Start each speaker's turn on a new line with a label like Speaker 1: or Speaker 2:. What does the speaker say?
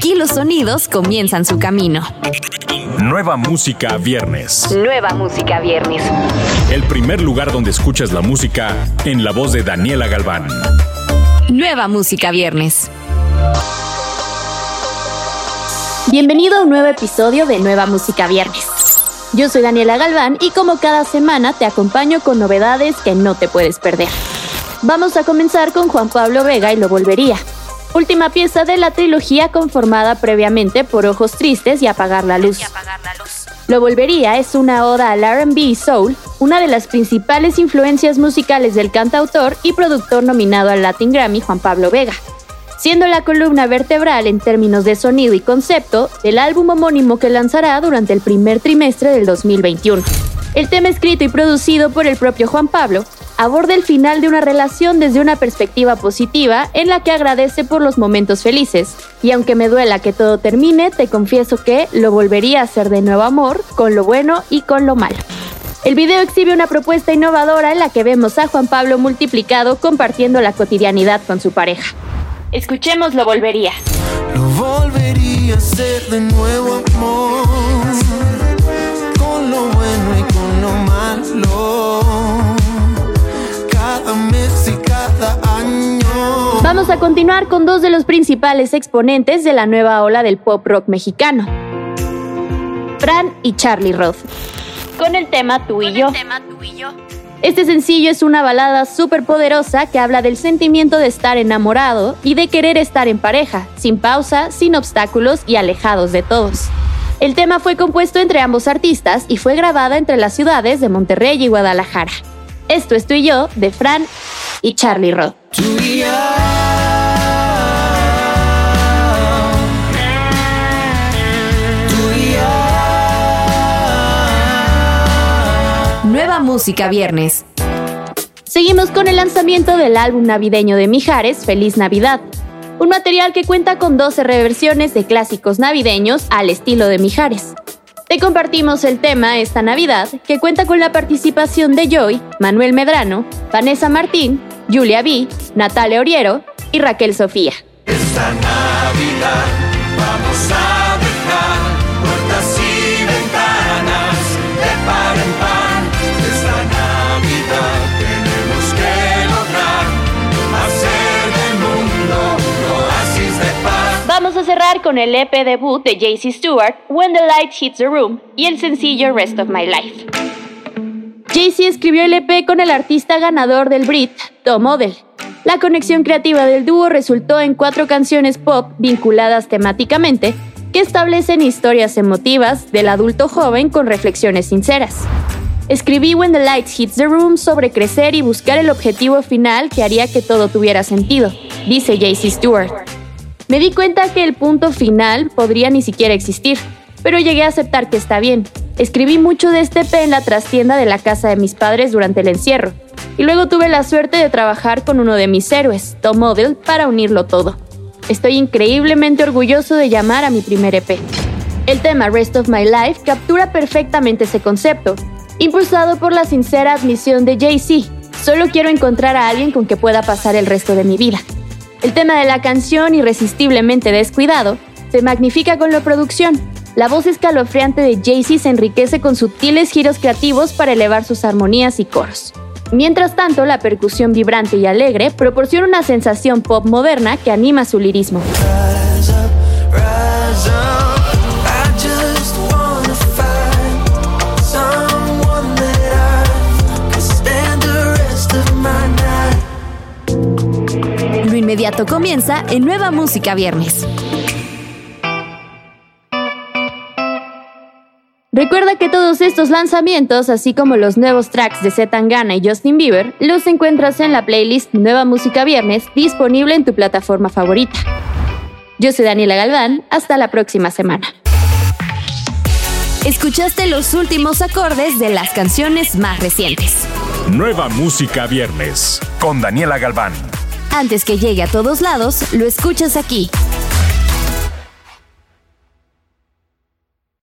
Speaker 1: Aquí los sonidos comienzan su camino.
Speaker 2: Nueva música viernes.
Speaker 1: Nueva música viernes.
Speaker 2: El primer lugar donde escuchas la música en la voz de Daniela Galván.
Speaker 1: Nueva música viernes.
Speaker 3: Bienvenido a un nuevo episodio de Nueva Música Viernes. Yo soy Daniela Galván y como cada semana te acompaño con novedades que no te puedes perder. Vamos a comenzar con Juan Pablo Vega y Lo Volvería, última pieza de la trilogía conformada previamente por Ojos Tristes y Apagar la Luz. Lo Volvería es una oda al RB soul, una de las principales influencias musicales del cantautor y productor nominado al Latin Grammy Juan Pablo Vega siendo la columna vertebral en términos de sonido y concepto del álbum homónimo que lanzará durante el primer trimestre del 2021. El tema escrito y producido por el propio Juan Pablo aborda el final de una relación desde una perspectiva positiva en la que agradece por los momentos felices. Y aunque me duela que todo termine, te confieso que lo volvería a hacer de nuevo amor, con lo bueno y con lo malo. El video exhibe una propuesta innovadora en la que vemos a Juan Pablo multiplicado compartiendo la cotidianidad con su pareja. Escuchemos Lo Volvería.
Speaker 4: Lo volvería a ser de nuevo amor,
Speaker 3: Vamos a continuar con dos de los principales exponentes de la nueva ola del pop rock mexicano, Fran y Charlie Roth, con el tema Tú y yo. Este sencillo es una balada súper poderosa que habla del sentimiento de estar enamorado y de querer estar en pareja, sin pausa, sin obstáculos y alejados de todos. El tema fue compuesto entre ambos artistas y fue grabada entre las ciudades de Monterrey y Guadalajara. Esto es tú y yo, de Fran y Charlie Roth.
Speaker 1: Nueva música viernes.
Speaker 3: Seguimos con el lanzamiento del álbum navideño de Mijares, Feliz Navidad. Un material que cuenta con 12 reversiones de clásicos navideños al estilo de Mijares. Te compartimos el tema esta Navidad, que cuenta con la participación de Joy, Manuel Medrano, Vanessa Martín, Julia B, Natalia Oriero y Raquel Sofía.
Speaker 4: Esta Navidad vamos a
Speaker 3: Con el EP debut de JC Stewart, When the Light Hits the Room, y el sencillo Rest of My Life. JC escribió el EP con el artista ganador del Brit, Tom Odell. La conexión creativa del dúo resultó en cuatro canciones pop vinculadas temáticamente que establecen historias emotivas del adulto joven con reflexiones sinceras. Escribí When the Light Hits the Room sobre crecer y buscar el objetivo final que haría que todo tuviera sentido, dice JC Stewart. Me di cuenta que el punto final podría ni siquiera existir, pero llegué a aceptar que está bien. Escribí mucho de este EP en la trastienda de la casa de mis padres durante el encierro, y luego tuve la suerte de trabajar con uno de mis héroes, Tom Odell, para unirlo todo. Estoy increíblemente orgulloso de llamar a mi primer EP. El tema Rest of My Life captura perfectamente ese concepto, impulsado por la sincera admisión de Jay-Z. Solo quiero encontrar a alguien con que pueda pasar el resto de mi vida. El tema de la canción, irresistiblemente descuidado, se magnifica con la producción. La voz escalofriante de Jay-Z se enriquece con sutiles giros creativos para elevar sus armonías y coros. Mientras tanto, la percusión vibrante y alegre proporciona una sensación pop moderna que anima su lirismo.
Speaker 1: Inmediato comienza en Nueva Música Viernes.
Speaker 3: Recuerda que todos estos lanzamientos, así como los nuevos tracks de Zetangana y Justin Bieber, los encuentras en la playlist Nueva Música Viernes disponible en tu plataforma favorita. Yo soy Daniela Galván, hasta la próxima semana.
Speaker 1: Escuchaste los últimos acordes de las canciones más recientes.
Speaker 2: Nueva música viernes con Daniela Galván.
Speaker 1: Antes que llegue a todos lados, lo escuchas aquí.